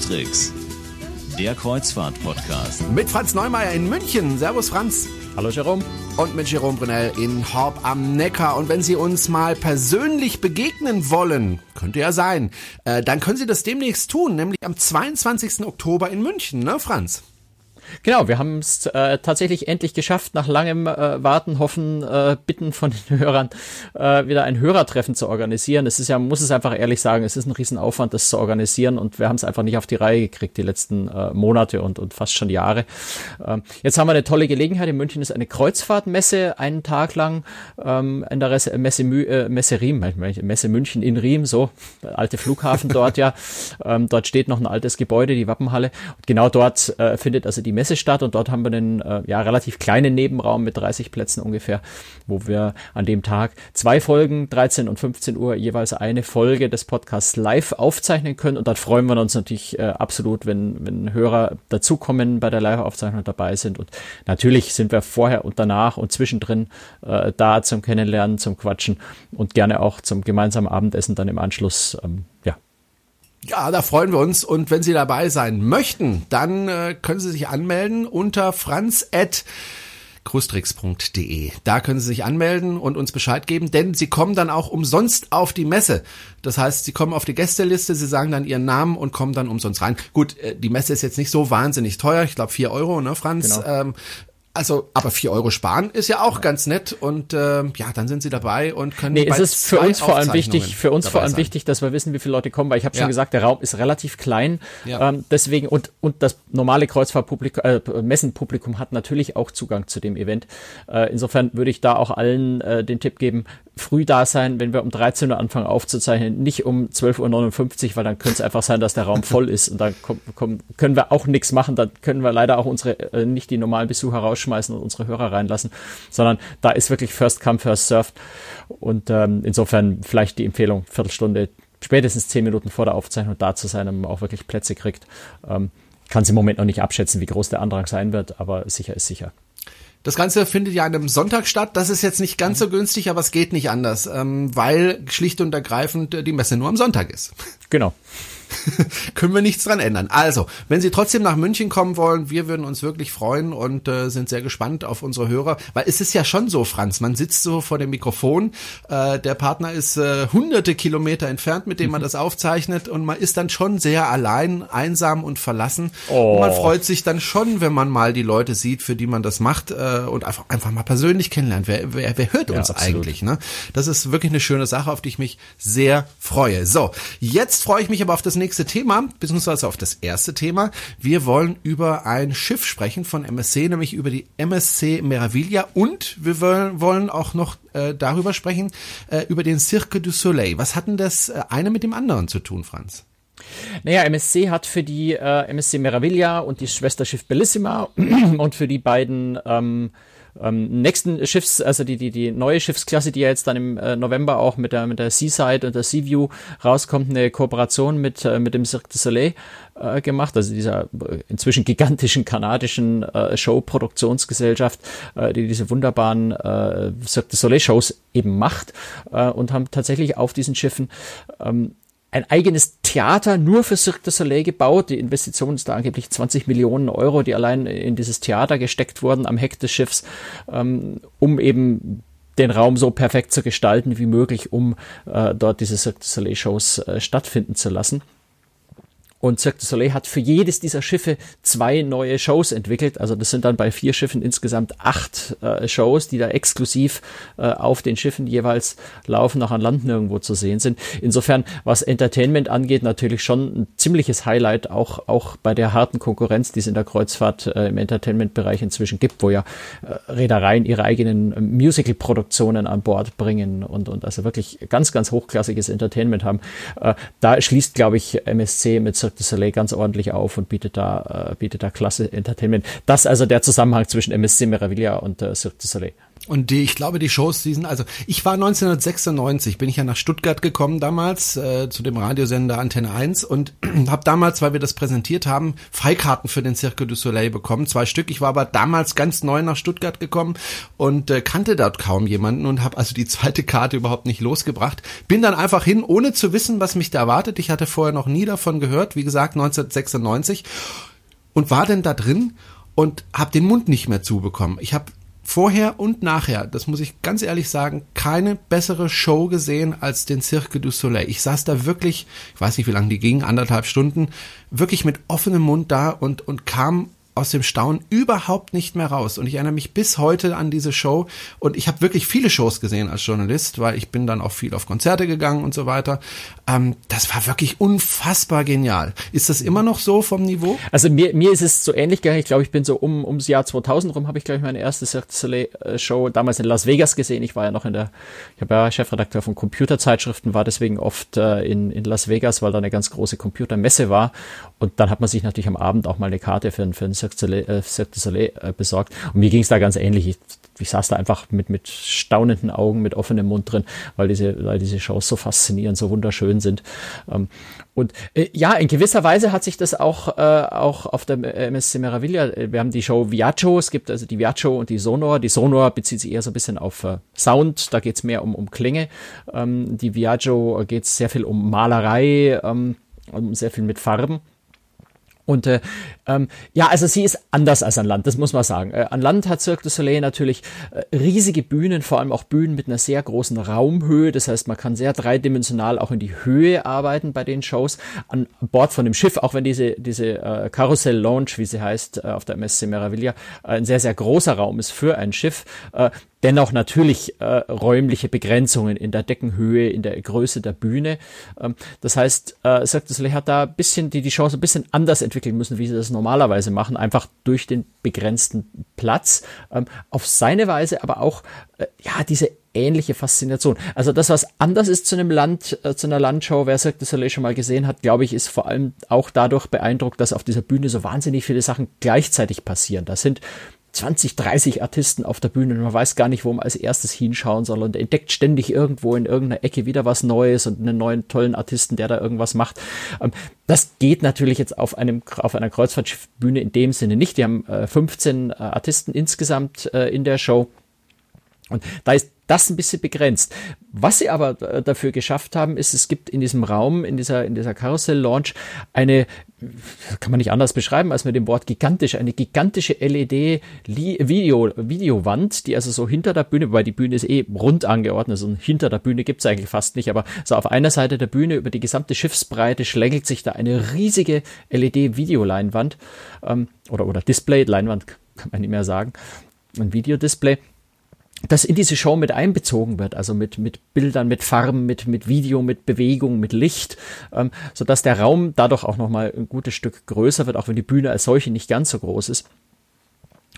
Cruise der Kreuzfahrt-Podcast. Mit Franz Neumeier in München. Servus, Franz. Hallo, Jerome. Und mit Jerome Brunel in Horb am Neckar. Und wenn Sie uns mal persönlich begegnen wollen, könnte ja sein, äh, dann können Sie das demnächst tun, nämlich am 22. Oktober in München, ne, Franz? Genau, wir haben es äh, tatsächlich endlich geschafft, nach langem äh, Warten, Hoffen, äh, Bitten von den Hörern, äh, wieder ein Hörertreffen zu organisieren. Es ist ja, muss es einfach ehrlich sagen, es ist ein Riesenaufwand, das zu organisieren und wir haben es einfach nicht auf die Reihe gekriegt, die letzten äh, Monate und, und fast schon Jahre. Ähm, jetzt haben wir eine tolle Gelegenheit. In München ist eine Kreuzfahrtmesse einen Tag lang ähm, in der Messe, Messe, äh, Messe Riem, Messe München in Riem, so, alte Flughafen dort ja. Ähm, dort steht noch ein altes Gebäude, die Wappenhalle. Und genau dort äh, findet also die Messe statt und dort haben wir einen äh, ja, relativ kleinen Nebenraum mit 30 Plätzen ungefähr, wo wir an dem Tag zwei Folgen, 13 und 15 Uhr jeweils eine Folge des Podcasts live aufzeichnen können. Und dort freuen wir uns natürlich äh, absolut, wenn, wenn Hörer dazukommen, bei der Live-Aufzeichnung dabei sind. Und natürlich sind wir vorher und danach und zwischendrin äh, da zum Kennenlernen, zum Quatschen und gerne auch zum gemeinsamen Abendessen dann im Anschluss ähm, ja, da freuen wir uns. Und wenn Sie dabei sein möchten, dann äh, können Sie sich anmelden unter franz@ cruestricks.de. Da können Sie sich anmelden und uns Bescheid geben, denn Sie kommen dann auch umsonst auf die Messe. Das heißt, Sie kommen auf die Gästeliste, Sie sagen dann Ihren Namen und kommen dann umsonst rein. Gut, äh, die Messe ist jetzt nicht so wahnsinnig teuer. Ich glaube vier Euro, ne, Franz? Genau. Ähm, also, aber vier Euro sparen ist ja auch ganz nett und äh, ja, dann sind sie dabei und können. Nee, es ist für uns vor allem wichtig, für uns vor allem sein. wichtig, dass wir wissen, wie viele Leute kommen, weil ich habe schon ja. gesagt, der Raum ist relativ klein. Ja. Ähm, deswegen und und das normale Kreuzfahrtpublikum, äh, Messenpublikum hat natürlich auch Zugang zu dem Event. Äh, insofern würde ich da auch allen äh, den Tipp geben, früh da sein, wenn wir um 13 Uhr anfangen aufzuzeichnen, nicht um 12.59 Uhr, weil dann könnte es einfach sein, dass der Raum voll ist und dann komm, komm, können wir auch nichts machen. Dann können wir leider auch unsere, äh, nicht die normalen Besucher rausschmeißen und unsere Hörer reinlassen, sondern da ist wirklich First Come, First Served. Und ähm, insofern vielleicht die Empfehlung, Viertelstunde, spätestens zehn Minuten vor der Aufzeichnung da zu sein, damit man auch wirklich Plätze kriegt. Ähm, kann es im Moment noch nicht abschätzen, wie groß der Andrang sein wird, aber sicher ist sicher. Das Ganze findet ja an einem Sonntag statt. Das ist jetzt nicht ganz so günstig, aber es geht nicht anders, ähm, weil schlicht und ergreifend äh, die Messe nur am Sonntag ist. Genau. können wir nichts dran ändern. Also, wenn Sie trotzdem nach München kommen wollen, wir würden uns wirklich freuen und äh, sind sehr gespannt auf unsere Hörer, weil es ist ja schon so, Franz, man sitzt so vor dem Mikrofon, äh, der Partner ist äh, hunderte Kilometer entfernt, mit dem man mhm. das aufzeichnet und man ist dann schon sehr allein, einsam und verlassen. Oh. Und man freut sich dann schon, wenn man mal die Leute sieht, für die man das macht äh, und einfach, einfach mal persönlich kennenlernt. Wer, wer, wer hört uns ja, eigentlich? Ne? Das ist wirklich eine schöne Sache, auf die ich mich sehr freue. So, jetzt freue ich mich aber auf das nächste Thema, beziehungsweise auf das erste Thema. Wir wollen über ein Schiff sprechen von MSC, nämlich über die MSC Meraviglia und wir wollen auch noch äh, darüber sprechen, äh, über den Cirque du Soleil. Was hat denn das äh, eine mit dem anderen zu tun, Franz? Naja, MSC hat für die äh, MSC Meraviglia und die Schwesterschiff Bellissima und für die beiden ähm, ähm, nächsten Schiffs, also die, die, die neue Schiffsklasse, die ja jetzt dann im äh, November auch mit der, mit der Seaside und der Seaview rauskommt, eine Kooperation mit, äh, mit dem Cirque du Soleil äh, gemacht, also dieser inzwischen gigantischen kanadischen äh, Show-Produktionsgesellschaft, äh, die diese wunderbaren äh, Cirque du Soleil Shows eben macht äh, und haben tatsächlich auf diesen Schiffen ähm, ein eigenes Theater nur für Cirque du Soleil gebaut. Die Investition ist da angeblich 20 Millionen Euro, die allein in dieses Theater gesteckt wurden am Heck des Schiffs, ähm, um eben den Raum so perfekt zu gestalten wie möglich, um äh, dort diese Cirque du Soleil Shows äh, stattfinden zu lassen. Und Cirque du Soleil hat für jedes dieser Schiffe zwei neue Shows entwickelt. Also das sind dann bei vier Schiffen insgesamt acht äh, Shows, die da exklusiv äh, auf den Schiffen jeweils laufen, noch an Land nirgendwo zu sehen sind. Insofern, was Entertainment angeht, natürlich schon ein ziemliches Highlight, auch, auch bei der harten Konkurrenz, die es in der Kreuzfahrt äh, im Entertainment-Bereich inzwischen gibt, wo ja äh, Reedereien ihre eigenen Musical-Produktionen an Bord bringen und, und also wirklich ganz, ganz hochklassiges Entertainment haben. Äh, da schließt, glaube ich, MSC mit Cirque Cirque du Soleil ganz ordentlich auf und bietet da, äh, bietet da klasse Entertainment. Das also der Zusammenhang zwischen MSC Meraviglia und äh, Cirque du Soleil. Und die, ich glaube, die Shows, die sind, also ich war 1996, bin ich ja nach Stuttgart gekommen damals, äh, zu dem Radiosender Antenne 1 und habe damals, weil wir das präsentiert haben, Freikarten für den Cirque du Soleil bekommen, zwei Stück. Ich war aber damals ganz neu nach Stuttgart gekommen und äh, kannte dort kaum jemanden und habe also die zweite Karte überhaupt nicht losgebracht. Bin dann einfach hin, ohne zu wissen, was mich da erwartet. Ich hatte vorher noch nie davon gehört, wie gesagt, 1996 und war denn da drin und habe den Mund nicht mehr zubekommen. Ich habe vorher und nachher, das muss ich ganz ehrlich sagen, keine bessere Show gesehen als den Cirque du Soleil. Ich saß da wirklich, ich weiß nicht, wie lange die ging, anderthalb Stunden, wirklich mit offenem Mund da und, und kam aus dem Staunen überhaupt nicht mehr raus. Und ich erinnere mich bis heute an diese Show. Und ich habe wirklich viele Shows gesehen als Journalist, weil ich bin dann auch viel auf Konzerte gegangen und so weiter. Ähm, das war wirklich unfassbar genial. Ist das immer noch so vom Niveau? Also mir, mir ist es so ähnlich gegangen. Ich glaube, ich bin so um ums Jahr 2000 rum, habe ich glaube ich meine erste äh, Show damals in Las Vegas gesehen. Ich war ja noch in der, ich habe ja Chefredakteur von Computerzeitschriften, war deswegen oft äh, in, in Las Vegas, weil da eine ganz große Computermesse war. Und dann hat man sich natürlich am Abend auch mal eine Karte für, für einen Cirque du Soleil, äh, äh, besorgt. Und mir ging es da ganz ähnlich. Ich, ich saß da einfach mit, mit staunenden Augen, mit offenem Mund drin, weil diese, weil diese Shows so faszinierend, so wunderschön sind. Ähm, und äh, ja, in gewisser Weise hat sich das auch, äh, auch auf der MSC Meraviglia, äh, wir haben die Show Viaggio, es gibt also die Viaggio und die Sonor. Die Sonor bezieht sich eher so ein bisschen auf äh, Sound, da geht's mehr um, um Klänge. Ähm, die Viaggio geht's sehr viel um Malerei, ähm, um sehr viel mit Farben. Und äh, ähm, ja, also sie ist anders als an Land, das muss man sagen. Äh, an Land hat Cirque du Soleil natürlich äh, riesige Bühnen, vor allem auch Bühnen mit einer sehr großen Raumhöhe. Das heißt, man kann sehr dreidimensional auch in die Höhe arbeiten bei den Shows. An Bord von dem Schiff, auch wenn diese, diese äh, Karussell Launch, wie sie heißt, äh, auf der MSC Meraviglia, äh, ein sehr, sehr großer Raum ist für ein Schiff, äh, dennoch natürlich äh, räumliche Begrenzungen in der Deckenhöhe, in der Größe der Bühne. Ähm, das heißt, äh, Cirque hat da ein bisschen die, die Chance ein bisschen anders entwickeln müssen, wie sie das normalerweise machen, einfach durch den begrenzten Platz. Ähm, auf seine Weise aber auch, äh, ja, diese ähnliche Faszination. Also das, was anders ist zu einem Land, äh, zu einer Landshow, wer Cirque du Soleil schon mal gesehen hat, glaube ich, ist vor allem auch dadurch beeindruckt, dass auf dieser Bühne so wahnsinnig viele Sachen gleichzeitig passieren. Das sind 20, 30 Artisten auf der Bühne und man weiß gar nicht, wo man als erstes hinschauen soll und entdeckt ständig irgendwo in irgendeiner Ecke wieder was Neues und einen neuen tollen Artisten, der da irgendwas macht. Ähm, das geht natürlich jetzt auf einem auf einer Kreuzfahrtschiffbühne in dem Sinne nicht. Die haben 15 äh, Artisten insgesamt äh, in der Show. Und da ist das ein bisschen begrenzt. Was sie aber äh, dafür geschafft haben, ist, es gibt in diesem Raum, in dieser, in dieser Karussell-Launch eine, kann man nicht anders beschreiben als mit dem Wort gigantisch, eine gigantische LED-Video, Videowand, die also so hinter der Bühne, weil die Bühne ist eh rund angeordnet, also hinter der Bühne gibt's eigentlich fast nicht, aber so auf einer Seite der Bühne über die gesamte Schiffsbreite schlängelt sich da eine riesige LED-Videoleinwand, ähm, oder, oder Display, Leinwand kann man nicht mehr sagen, ein Videodisplay das in diese Show mit einbezogen wird, also mit, mit Bildern, mit Farben, mit, mit Video, mit Bewegung, mit Licht, ähm, so dass der Raum dadurch auch nochmal ein gutes Stück größer wird, auch wenn die Bühne als solche nicht ganz so groß ist.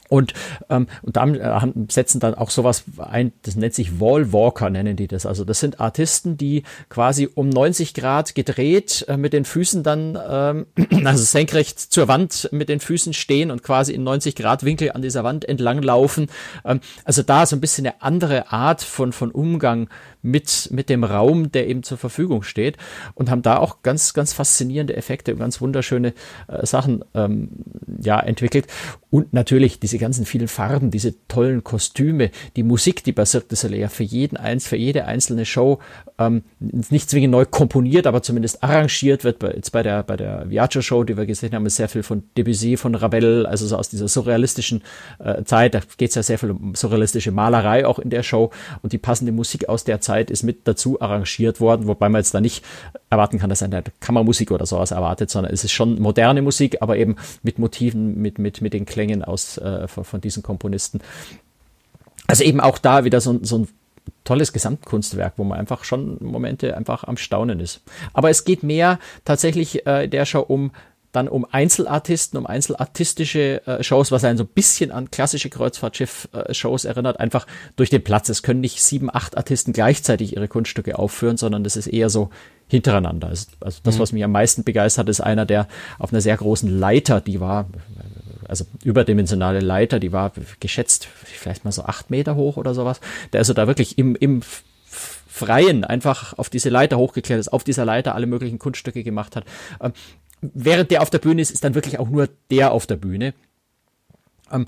Und, ähm, und dann äh, setzen dann auch sowas ein, das nennt sich Wallwalker, nennen die das. Also das sind Artisten, die quasi um 90 Grad gedreht äh, mit den Füßen dann, ähm, also senkrecht zur Wand mit den Füßen stehen und quasi in 90 Grad Winkel an dieser Wand entlang laufen. Ähm, also da so ein bisschen eine andere Art von, von Umgang mit, mit dem Raum, der eben zur Verfügung steht und haben da auch ganz, ganz faszinierende Effekte und ganz wunderschöne äh, Sachen ähm, ja, entwickelt. Und natürlich diese ganzen vielen Farben, diese tollen Kostüme, die Musik, die bei Cirque du Soleil für jeden eins, für jede einzelne Show ähm, nicht zwingend neu komponiert, aber zumindest arrangiert wird. Bei, jetzt bei der, bei der Viaggio Show, die wir gesehen haben, ist sehr viel von Debussy, von Ravel, also so aus dieser surrealistischen äh, Zeit. Da geht es ja sehr viel um surrealistische Malerei auch in der Show und die passende Musik aus der Zeit ist mit dazu arrangiert worden, wobei man jetzt da nicht erwarten kann, dass eine Kammermusik oder sowas erwartet, sondern es ist schon moderne Musik, aber eben mit Motiven, mit, mit, mit den Klängen aus, äh, von, von diesen Komponisten. Also eben auch da wieder so, so ein tolles Gesamtkunstwerk, wo man einfach schon Momente einfach am Staunen ist. Aber es geht mehr tatsächlich äh, der Show um dann um Einzelartisten, um einzelartistische äh, Shows, was einen so ein bisschen an klassische Kreuzfahrtschiff-Shows äh, erinnert, einfach durch den Platz. Es können nicht sieben, acht Artisten gleichzeitig ihre Kunststücke aufführen, sondern das ist eher so hintereinander. Also, also das, mhm. was mich am meisten begeistert, ist einer, der auf einer sehr großen Leiter, die war also überdimensionale Leiter, die war geschätzt vielleicht mal so acht Meter hoch oder sowas, der also da wirklich im, im Freien einfach auf diese Leiter hochgeklettert ist, auf dieser Leiter alle möglichen Kunststücke gemacht hat. Während der auf der Bühne ist, ist dann wirklich auch nur der auf der Bühne. Ähm,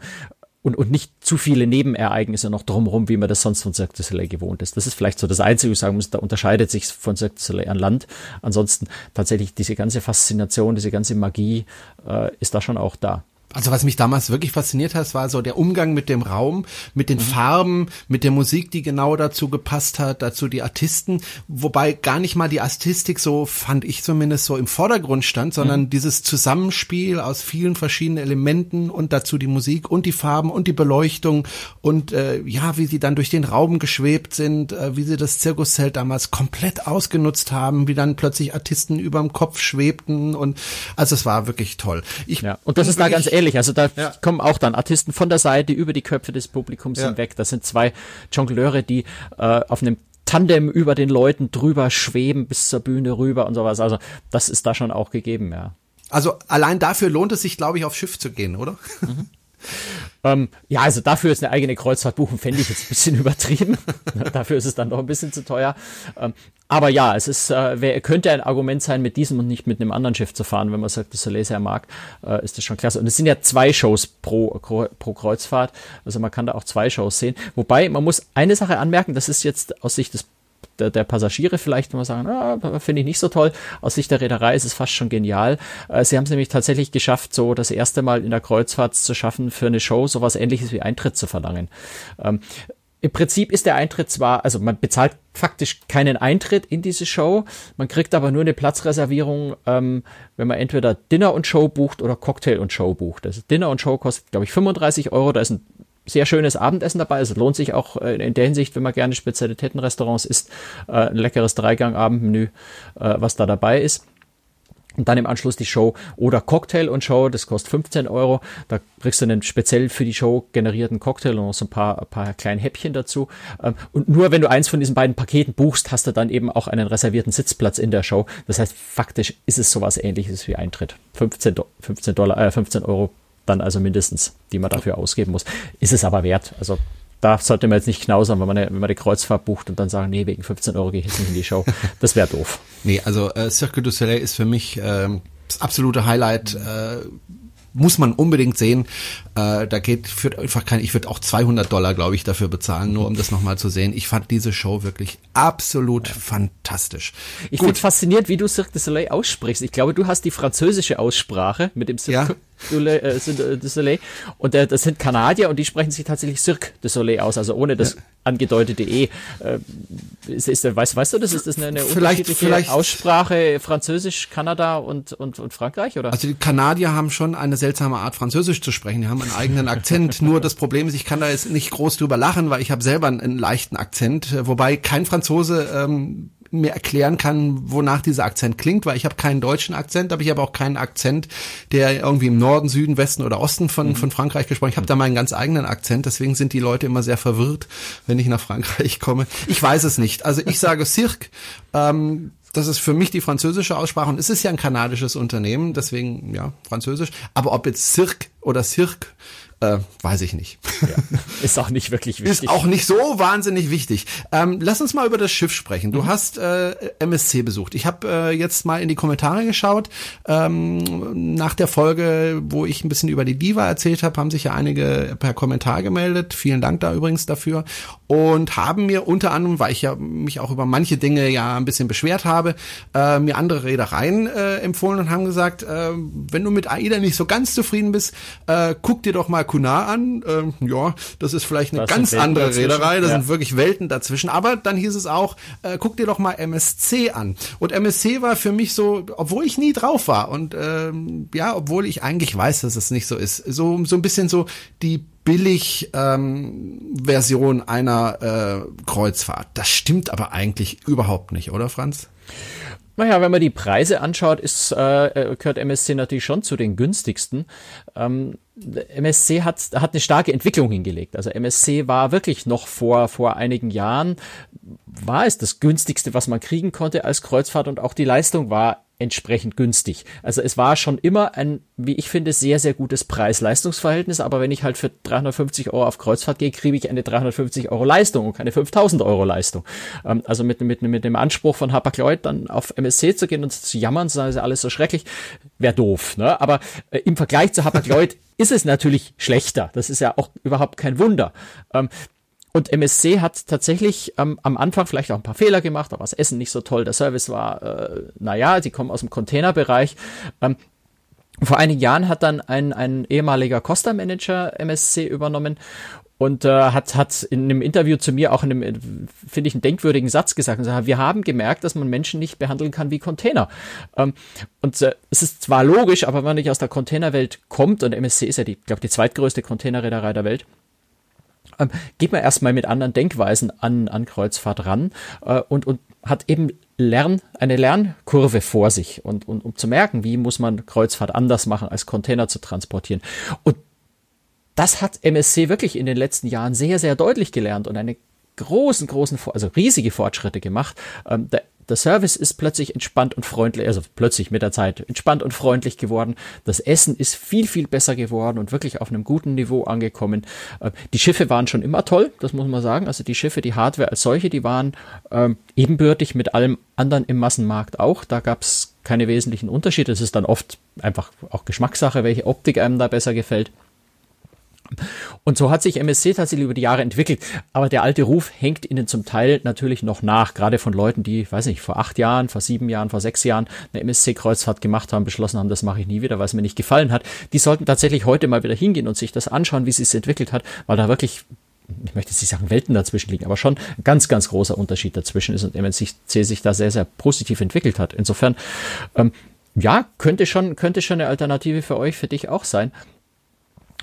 und, und nicht zu viele Nebenereignisse noch drumherum, wie man das sonst von Cirque du Soleil gewohnt ist. Das ist vielleicht so das Einzige, was ich sagen muss, da unterscheidet sich von Cirque du Soleil an Land. Ansonsten tatsächlich diese ganze Faszination, diese ganze Magie äh, ist da schon auch da. Also was mich damals wirklich fasziniert hat, war so der Umgang mit dem Raum, mit den mhm. Farben, mit der Musik, die genau dazu gepasst hat, dazu die Artisten, wobei gar nicht mal die Artistik so, fand ich zumindest so im Vordergrund stand, sondern mhm. dieses Zusammenspiel aus vielen verschiedenen Elementen und dazu die Musik und die Farben und die Beleuchtung und äh, ja, wie sie dann durch den Raum geschwebt sind, äh, wie sie das Zirkuszelt damals komplett ausgenutzt haben, wie dann plötzlich Artisten überm Kopf schwebten und also es war wirklich toll. Ich, ja, und das ist da ganz ehrlich, also da ja. kommen auch dann Artisten von der Seite über die Köpfe des Publikums ja. hinweg. Das sind zwei Jongleure, die äh, auf einem Tandem über den Leuten drüber schweben bis zur Bühne rüber und sowas. Also das ist da schon auch gegeben, ja. Also allein dafür lohnt es sich, glaube ich, aufs Schiff zu gehen, oder? Mhm. Ähm, ja, also dafür ist eine eigene Kreuzfahrt buchen, fände ich jetzt ein bisschen übertrieben. dafür ist es dann doch ein bisschen zu teuer. Ähm, aber ja, es ist, äh, könnte ein Argument sein, mit diesem und nicht mit einem anderen Schiff zu fahren, wenn man sagt, das Soleil sehr mag, äh, ist das schon klasse. Und es sind ja zwei Shows pro, pro Kreuzfahrt, also man kann da auch zwei Shows sehen. Wobei, man muss eine Sache anmerken, das ist jetzt aus Sicht des der, der Passagiere vielleicht, wenn man sagen, ah, finde ich nicht so toll. Aus Sicht der Reederei ist es fast schon genial. Äh, sie haben es nämlich tatsächlich geschafft, so das erste Mal in der Kreuzfahrt zu schaffen, für eine Show sowas ähnliches wie Eintritt zu verlangen. Ähm, im Prinzip ist der Eintritt zwar, also man bezahlt faktisch keinen Eintritt in diese Show, man kriegt aber nur eine Platzreservierung, ähm, wenn man entweder Dinner und Show bucht oder Cocktail und Show bucht. Also Dinner und Show kostet, glaube ich, 35 Euro, da ist ein sehr schönes Abendessen dabei. Es lohnt sich auch äh, in der Hinsicht, wenn man gerne Spezialitätenrestaurants isst, äh, ein leckeres Dreigang-Abendmenü, äh, was da dabei ist. Und dann im Anschluss die Show oder Cocktail und Show, das kostet 15 Euro. Da kriegst du einen speziell für die Show generierten Cocktail und noch so ein paar, ein paar kleine Häppchen dazu. Ähm, und nur wenn du eins von diesen beiden Paketen buchst, hast du dann eben auch einen reservierten Sitzplatz in der Show. Das heißt, faktisch ist es sowas ähnliches wie Eintritt. 15, 15 Dollar, äh, 15 Euro dann also mindestens, die man dafür ausgeben muss. Ist es aber wert. Also da sollte man jetzt nicht knausern, wenn man, eine, wenn man die Kreuzfahrt bucht und dann sagen, nee, wegen 15 Euro gehe ich jetzt nicht in die Show. Das wäre doof. Nee, also äh, Cirque du Soleil ist für mich ähm, das absolute Highlight. Äh, muss man unbedingt sehen. Äh, da geht für einfach kein, ich würde auch 200 Dollar, glaube ich, dafür bezahlen, nur um das nochmal zu sehen. Ich fand diese Show wirklich absolut ja. fantastisch. Ich finde faszinierend, wie du Cirque du Soleil aussprichst. Ich glaube, du hast die französische Aussprache mit dem Cirque. Ja. Äh, du Soleil. Und äh, das sind Kanadier und die sprechen sich tatsächlich Cirque du Soleil aus, also ohne das ja. angedeutete E. Äh, ist, ist, weißt, weißt du das? Ist das eine, eine vielleicht, unterschiedliche vielleicht, Aussprache Französisch, Kanada und, und, und Frankreich? Oder? Also die Kanadier haben schon eine seltsame Art, Französisch zu sprechen. Die haben einen eigenen Akzent. Nur das Problem ist, ich kann da jetzt nicht groß drüber lachen, weil ich habe selber einen, einen leichten Akzent. Wobei kein Franzose ähm, mir erklären kann, wonach dieser Akzent klingt, weil ich habe keinen deutschen Akzent, aber ich habe auch keinen Akzent, der irgendwie im Norden, Süden, Westen oder Osten von, mhm. von Frankreich gesprochen. Ich habe da meinen ganz eigenen Akzent, deswegen sind die Leute immer sehr verwirrt, wenn ich nach Frankreich komme. Ich weiß es nicht. Also ich sage Cirque, ähm, das ist für mich die französische Aussprache und es ist ja ein kanadisches Unternehmen, deswegen ja, französisch. Aber ob jetzt Cirque oder Cirque äh, weiß ich nicht. Ja, ist auch nicht wirklich wichtig. Ist auch nicht so wahnsinnig wichtig. Ähm, lass uns mal über das Schiff sprechen. Du mhm. hast äh, MSC besucht. Ich habe äh, jetzt mal in die Kommentare geschaut. Ähm, nach der Folge, wo ich ein bisschen über die Diva erzählt habe, haben sich ja einige per Kommentar gemeldet. Vielen Dank da übrigens dafür. Und haben mir unter anderem, weil ich ja mich auch über manche Dinge ja ein bisschen beschwert habe, äh, mir andere Reedereien äh, empfohlen und haben gesagt, äh, wenn du mit AIDA nicht so ganz zufrieden bist, äh, guck dir doch mal Kunar an. Ähm, ja, das ist vielleicht eine das ganz andere Reederei, da ja. sind wirklich Welten dazwischen. Aber dann hieß es auch, äh, guck dir doch mal MSC an. Und MSC war für mich so, obwohl ich nie drauf war und ähm, ja, obwohl ich eigentlich weiß, dass es nicht so ist, so so ein bisschen so die billig ähm, Version einer äh, Kreuzfahrt. Das stimmt aber eigentlich überhaupt nicht, oder Franz? Naja, wenn man die Preise anschaut, ist, äh, gehört MSC natürlich schon zu den günstigsten. Ähm, MSC hat, hat eine starke Entwicklung hingelegt. Also MSC war wirklich noch vor, vor einigen Jahren, war es das günstigste, was man kriegen konnte als Kreuzfahrt und auch die Leistung war entsprechend günstig. Also es war schon immer ein, wie ich finde, sehr, sehr gutes Preis-Leistungs-Verhältnis, aber wenn ich halt für 350 Euro auf Kreuzfahrt gehe, kriege ich eine 350 Euro Leistung und keine 5000 Euro Leistung. Ähm, also mit, mit, mit dem Anspruch von Hapag-Lloyd dann auf MSC zu gehen und zu jammern, sagen sie alles so schrecklich, wäre doof. Ne? Aber äh, im Vergleich zu Hapag-Lloyd ist es natürlich schlechter. Das ist ja auch überhaupt kein Wunder. Ähm, und MSC hat tatsächlich ähm, am Anfang vielleicht auch ein paar Fehler gemacht, aber das Essen nicht so toll, der Service war, äh, naja, sie kommen aus dem Containerbereich. Ähm, vor einigen Jahren hat dann ein, ein ehemaliger Costa-Manager MSC übernommen und äh, hat, hat in einem Interview zu mir auch in einem, finde ich, einen denkwürdigen Satz gesagt. Und wir haben gemerkt, dass man Menschen nicht behandeln kann wie Container. Ähm, und äh, es ist zwar logisch, aber wenn man nicht aus der Containerwelt kommt, und MSC ist ja die, glaube die zweitgrößte Containerreederei der Welt, ähm, geht man erstmal mit anderen Denkweisen an, an Kreuzfahrt ran äh, und, und hat eben Lern, eine Lernkurve vor sich und, und um zu merken, wie muss man Kreuzfahrt anders machen, als Container zu transportieren. Und das hat MSC wirklich in den letzten Jahren sehr, sehr deutlich gelernt und eine großen, großen, also riesige Fortschritte gemacht. Ähm, der der Service ist plötzlich entspannt und freundlich, also plötzlich mit der Zeit entspannt und freundlich geworden. Das Essen ist viel, viel besser geworden und wirklich auf einem guten Niveau angekommen. Äh, die Schiffe waren schon immer toll, das muss man sagen. Also die Schiffe, die Hardware als solche, die waren ähm, ebenbürtig mit allem anderen im Massenmarkt auch. Da gab es keine wesentlichen Unterschiede. Es ist dann oft einfach auch Geschmackssache, welche Optik einem da besser gefällt. Und so hat sich MSC tatsächlich über die Jahre entwickelt. Aber der alte Ruf hängt ihnen zum Teil natürlich noch nach, gerade von Leuten, die, weiß nicht, vor acht Jahren, vor sieben Jahren, vor sechs Jahren eine MSC-Kreuzfahrt gemacht haben, beschlossen haben, das mache ich nie wieder, weil es mir nicht gefallen hat. Die sollten tatsächlich heute mal wieder hingehen und sich das anschauen, wie es sich entwickelt hat, weil da wirklich ich möchte jetzt nicht sagen Welten dazwischen liegen, aber schon ein ganz, ganz großer Unterschied dazwischen ist und MSC sich da sehr, sehr positiv entwickelt hat. Insofern, ähm, ja, könnte schon, könnte schon eine Alternative für euch, für dich auch sein.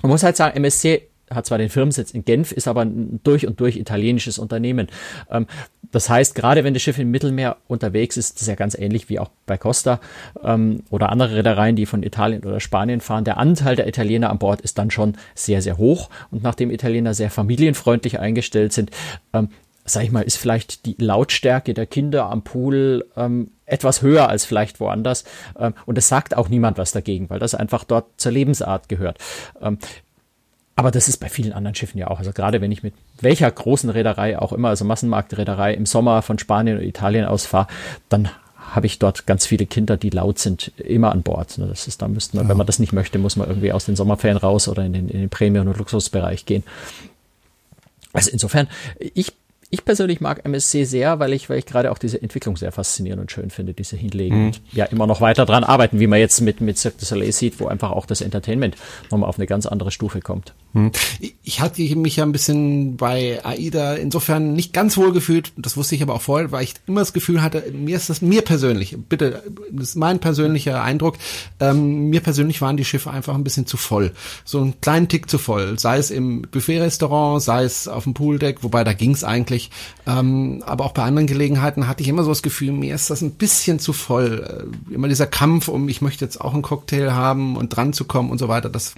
Man muss halt sagen, MSC hat zwar den Firmensitz in Genf, ist aber ein durch und durch italienisches Unternehmen. Ähm, das heißt, gerade wenn das Schiff im Mittelmeer unterwegs ist, das ist ja ganz ähnlich wie auch bei Costa ähm, oder andere Reedereien, die von Italien oder Spanien fahren, der Anteil der Italiener an Bord ist dann schon sehr, sehr hoch. Und nachdem Italiener sehr familienfreundlich eingestellt sind, ähm, sag ich mal, ist vielleicht die Lautstärke der Kinder am Pool ähm, etwas höher als vielleicht woanders. Ähm, und es sagt auch niemand was dagegen, weil das einfach dort zur Lebensart gehört. Ähm, aber das ist bei vielen anderen Schiffen ja auch. Also gerade wenn ich mit welcher großen Reederei auch immer, also Massenmarktreederei im Sommer von Spanien oder Italien aus fahre, dann habe ich dort ganz viele Kinder, die laut sind, immer an Bord. Ne, das ist, da müsste man, ja. wenn man das nicht möchte, muss man irgendwie aus den Sommerferien raus oder in den, in den Premium- und Luxusbereich gehen. Also insofern, ich ich persönlich mag MSC sehr, weil ich, weil ich gerade auch diese Entwicklung sehr faszinierend und schön finde, diese hinlegen mhm. und ja immer noch weiter dran arbeiten, wie man jetzt mit, mit Cirque du Soleil sieht, wo einfach auch das Entertainment nochmal auf eine ganz andere Stufe kommt. Mhm. Ich hatte mich ja ein bisschen bei AIDA insofern nicht ganz wohl gefühlt, das wusste ich aber auch vorher, weil ich immer das Gefühl hatte, mir ist das, mir persönlich, bitte, das ist mein persönlicher Eindruck, ähm, mir persönlich waren die Schiffe einfach ein bisschen zu voll. So einen kleinen Tick zu voll, sei es im Buffet-Restaurant, sei es auf dem Pooldeck, wobei da ging es eigentlich natürlich. Ähm, aber auch bei anderen Gelegenheiten hatte ich immer so das Gefühl, mir ist das ein bisschen zu voll. Äh, immer dieser Kampf um, ich möchte jetzt auch einen Cocktail haben und dran zu kommen und so weiter. Das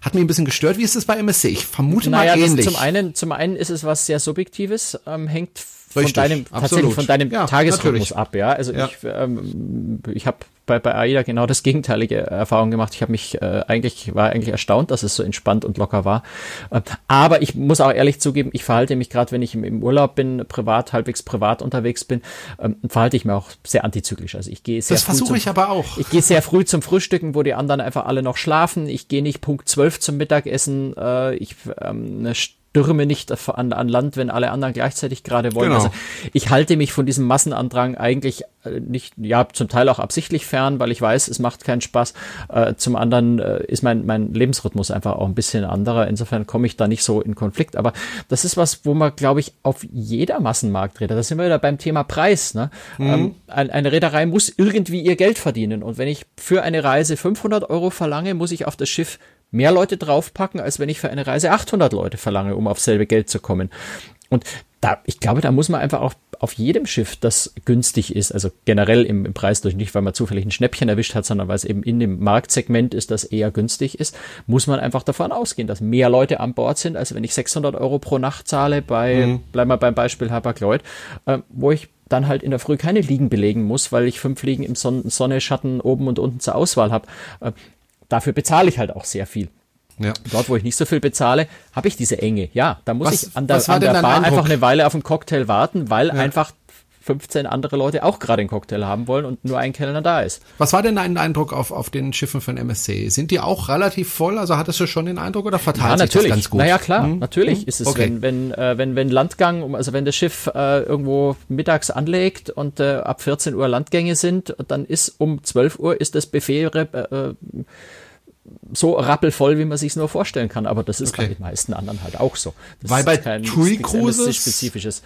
hat mich ein bisschen gestört. Wie ist das bei MSC? Ich vermute naja, mal ähnlich. Zum einen, zum einen ist es was sehr Subjektives, ähm, hängt von deinem absolut. tatsächlich von deinem ja, Tagesrhythmus ab, ja. Also ja. ich ähm, ich habe bei, bei AIDA genau das gegenteilige Erfahrung gemacht. Ich habe mich äh, eigentlich, war eigentlich erstaunt, dass es so entspannt und locker war. Äh, aber ich muss auch ehrlich zugeben, ich verhalte mich gerade, wenn ich im, im, Urlaub bin, privat, halbwegs privat unterwegs bin, ähm, verhalte ich mir auch sehr antizyklisch. Also ich gehe sehr Das versuche ich aber auch. Ich gehe sehr früh zum Frühstücken, wo die anderen einfach alle noch schlafen. Ich gehe nicht Punkt zwölf zum Mittagessen. Äh, ich ähm, stürme nicht an, an Land, wenn alle anderen gleichzeitig gerade wollen. Genau. Also ich halte mich von diesem Massenandrang eigentlich äh, nicht, ja, zum Teil auch absichtlich fern, weil ich weiß, es macht keinen Spaß. Äh, zum anderen äh, ist mein, mein Lebensrhythmus einfach auch ein bisschen anderer. Insofern komme ich da nicht so in Konflikt. Aber das ist was, wo man, glaube ich, auf jeder Massenmarkträder, da sind wir wieder beim Thema Preis. Ne? Mhm. Ähm, eine Reederei muss irgendwie ihr Geld verdienen. Und wenn ich für eine Reise 500 Euro verlange, muss ich auf das Schiff mehr Leute draufpacken, als wenn ich für eine Reise 800 Leute verlange, um auf selbe Geld zu kommen. Und da, ich glaube, da muss man einfach auch auf jedem Schiff, das günstig ist, also generell im, im Preis durch nicht, weil man zufällig ein Schnäppchen erwischt hat, sondern weil es eben in dem Marktsegment ist, das eher günstig ist, muss man einfach davon ausgehen, dass mehr Leute an Bord sind, als wenn ich 600 Euro pro Nacht zahle bei, mhm. bleiben wir beim Beispiel Hapag-Lloyd, äh, wo ich dann halt in der Früh keine Liegen belegen muss, weil ich fünf Liegen im Son Sonne, Schatten oben und unten zur Auswahl habe. Äh, dafür bezahle ich halt auch sehr viel. Ja. Dort, wo ich nicht so viel bezahle, habe ich diese Enge. Ja, da muss was, ich an der, an der Bar Eindruck? einfach eine Weile auf einen Cocktail warten, weil ja. einfach 15 andere Leute auch gerade einen Cocktail haben wollen und nur ein Kellner da ist. Was war denn dein Eindruck auf, auf den Schiffen von MSC? Sind die auch relativ voll? Also hattest du schon den Eindruck oder verteilt ja, sich das ganz gut? Naja, klar, hm? natürlich hm? ist es, okay. wenn, wenn, äh, wenn, wenn Landgang, also wenn das Schiff äh, irgendwo mittags anlegt und äh, ab 14 Uhr Landgänge sind, dann ist um 12 Uhr ist das Buffet äh, so rappelvoll, wie man sich nur vorstellen kann. Aber das ist okay. bei den meisten anderen halt auch so. Das Weil bei TUI Cruises spezifisches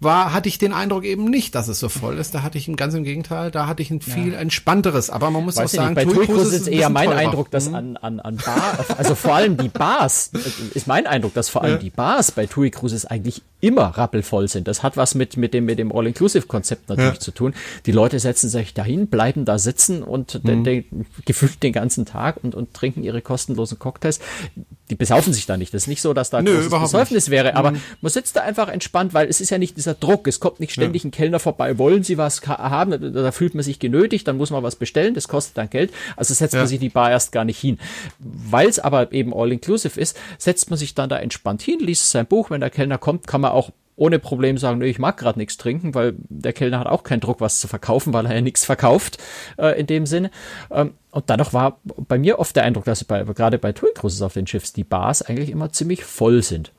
war, hatte ich den Eindruck eben nicht, dass es so voll ist. Da hatte ich ganz im Gegenteil, da hatte ich ein viel ja. entspannteres. Aber man muss Weiß auch sagen, nicht, bei Tui Cruise ist eher mein teurer. Eindruck, dass mhm. an, an, an Bar, also vor allem die Bars, ist mein Eindruck, dass vor allem ja. die Bars bei TUI Cruises eigentlich immer rappelvoll sind. Das hat was mit, mit dem, mit dem All-Inclusive-Konzept natürlich ja. zu tun. Die Leute setzen sich dahin, bleiben da sitzen und mhm. de, de, gefühlt den ganzen Tag und, und trinken ihre kostenlosen Cocktails. Die besaufen sich da nicht. Das ist nicht so, dass da Nö, großes Besäufnis nicht. wäre, aber mhm. man sitzt da einfach entspannt, weil es ist ja nicht dieser Druck. Es kommt nicht ständig ja. ein Kellner vorbei. Wollen Sie was haben? Da, da, fühlt man sich genötigt, dann muss man was bestellen. Das kostet dann Geld. Also setzt ja. man sich die Bar erst gar nicht hin. Weil es aber eben all-inclusive ist, setzt man sich dann da entspannt hin, liest sein Buch. Wenn der Kellner kommt, kann man auch ohne Problem sagen, nee, ich mag gerade nichts trinken, weil der Kellner hat auch keinen Druck, was zu verkaufen, weil er ja nichts verkauft äh, in dem Sinne. Ähm, und dadurch war bei mir oft der Eindruck, dass bei, gerade bei Tour Cruises auf den Schiffs die Bars eigentlich immer ziemlich voll sind.